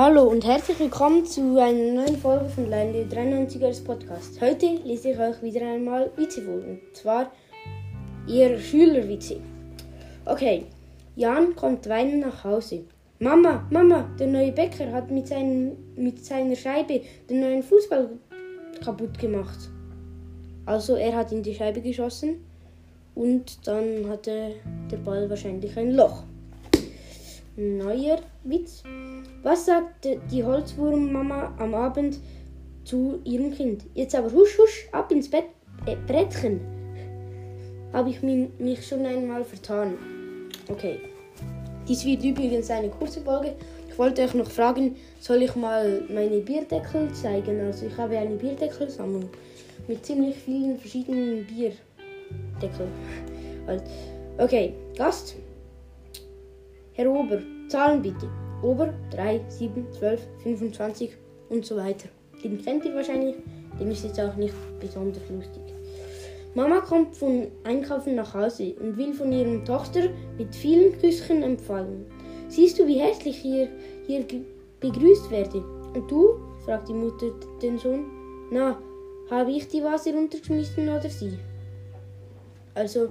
Hallo und herzlich willkommen zu einer neuen Folge von Leinle 93ers Podcast. Heute lese ich euch wieder einmal Witze vor, und zwar ihr Schülerwitze. Okay, Jan kommt weinend nach Hause. Mama, Mama, der neue Bäcker hat mit, seinen, mit seiner Scheibe den neuen Fußball kaputt gemacht. Also er hat in die Scheibe geschossen und dann hatte der Ball wahrscheinlich ein Loch. Neuer Witz. Was sagt die Holzwurmmama am Abend zu ihrem Kind? Jetzt aber husch, husch, ab ins Bett, äh, Brettchen. Habe ich mich schon einmal vertan. Okay. Dies wird übrigens eine kurze Folge. Ich wollte euch noch fragen, soll ich mal meine Bierdeckel zeigen? Also ich habe eine Bierdeckelsammlung mit ziemlich vielen verschiedenen Bierdeckeln. Okay, Gast. Herr Ober, Zahlen bitte. Ober 3, 7, 12, 25 und so weiter. Den kennt ihr wahrscheinlich, dem ist jetzt auch nicht besonders lustig. Mama kommt vom Einkaufen nach Hause und will von ihrer Tochter mit vielen Küsschen empfangen. Siehst du, wie hässlich hier, hier begrüßt werde? Und du? fragt die Mutter den Sohn. Na, habe ich die Vase runtergeschmissen oder sie? Also,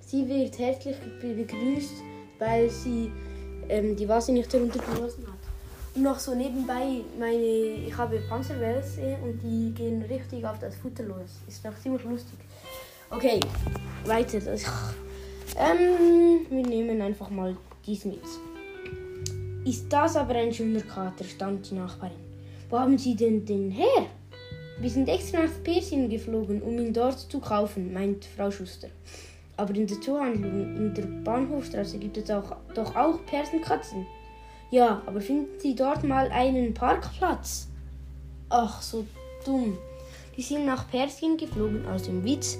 sie wird herzlich begrüßt, weil sie ähm, die Vase nicht heruntergelassen hat. Und noch so nebenbei, meine, ich habe Panzerwälse und die gehen richtig auf das Futter los. Ist noch ziemlich lustig. Okay, weiter. Ähm, wir nehmen einfach mal dies mit. Ist das aber ein schöner Kater, stand die Nachbarin. Wo haben Sie denn den her? Wir sind extra nach Persien geflogen, um ihn dort zu kaufen, meint Frau Schuster. Aber in der Zoohandlung in der Bahnhofstraße gibt es auch, doch auch Persenkatzen. Ja, aber finden Sie dort mal einen Parkplatz? Ach, so dumm. Die sind nach Persien geflogen, also im Witz,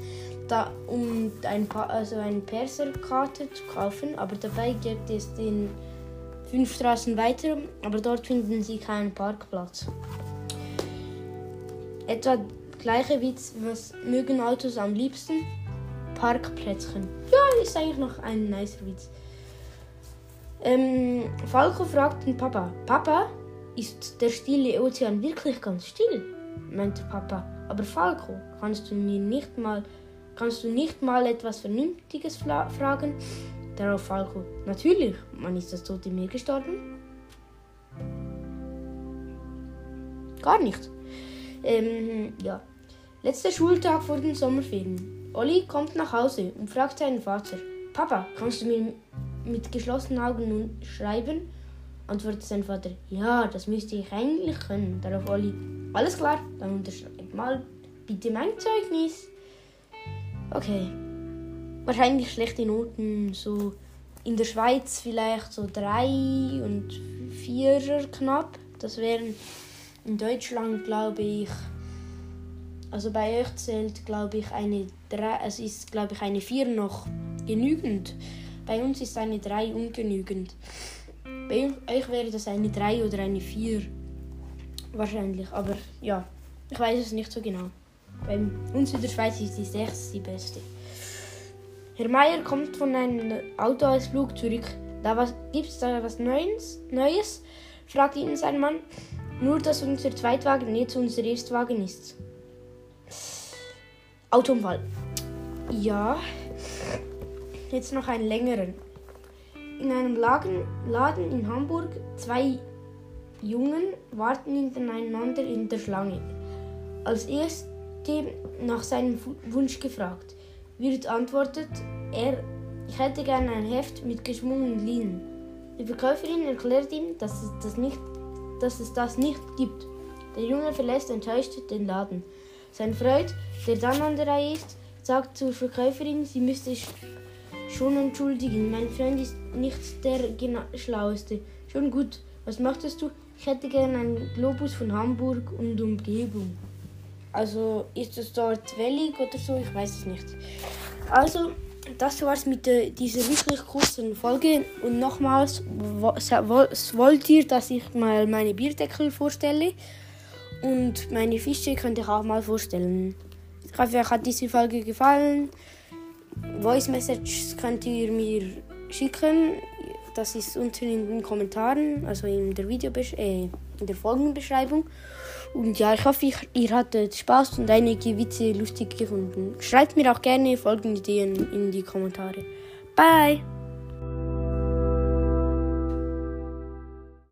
da, um ein also eine Perserkarte zu kaufen, aber dabei gibt es den fünf Straßen weiter, aber dort finden sie keinen Parkplatz. Etwa gleiche Witz, was mögen Autos am liebsten? Parkplätzchen. Ja, ist eigentlich noch ein nicer Witz. Ähm, Falco fragt den Papa: Papa, ist der stille Ozean wirklich ganz still? meinte Papa. Aber Falco, kannst du mir nicht mal, kannst du nicht mal etwas Vernünftiges fragen? Darauf Falco: Natürlich, wann ist das tote Meer gestorben? Gar nicht. Ähm, ja. Letzter Schultag vor den Sommerferien. Olli kommt nach Hause und fragt seinen Vater: Papa, kannst du mir mit geschlossenen Augen nun schreiben? Antwortet sein Vater: Ja, das müsste ich eigentlich können. Darauf Olli: Alles klar, dann unterschreib mal bitte mein Zeugnis. Okay. Wahrscheinlich schlechte Noten, so in der Schweiz vielleicht so drei und vierer knapp. Das wären in Deutschland, glaube ich, also bei euch zählt, glaube ich, eine 3, es ist, glaube ich, eine 4 noch genügend. Bei uns ist eine 3 ungenügend. Bei euch wäre das eine 3 oder eine 4. Wahrscheinlich, aber ja, ich weiß es nicht so genau. Bei uns in der Schweiz ist die 6 die beste. Herr Meier kommt von einem Autoausflug zurück. Da gibt es da was Neues? Neues? fragt ihn sein Mann. Nur, dass unser Zweitwagen jetzt unser Erstwagen ist. Autounfall. Ja. Jetzt noch einen längeren. In einem Laden, Laden in Hamburg zwei Jungen warten hintereinander in der Schlange. Als erste nach seinem Wunsch gefragt, wird antwortet, er, ich hätte gerne ein Heft mit geschwungenen Linien. Die Verkäuferin erklärt ihm, dass es das nicht, dass es das nicht gibt. Der Junge verlässt enttäuscht den Laden. Sein Freund, der dann an der Reihe ist, sagt zur Verkäuferin, sie müsste schon entschuldigen. Mein Freund ist nicht der Schlaueste. Schon gut. Was möchtest du? Ich hätte gerne einen Globus von Hamburg und Umgebung. Also ist es dort wellig oder so? Ich weiß es nicht. Also, das war's mit der, dieser wirklich kurzen Folge. Und nochmals, wollt ihr, dass ich mal meine Bierdeckel vorstelle? Und meine Fische könnt ihr auch mal vorstellen. Ich hoffe, euch hat diese Folge gefallen. Voice Messages könnt ihr mir schicken. Das ist unten in den Kommentaren, also in der Video äh, in der Folgenbeschreibung. Und ja, ich hoffe, ihr hattet Spaß und einige Witze lustig gefunden. Schreibt mir auch gerne Folgenideen in die Kommentare. Bye!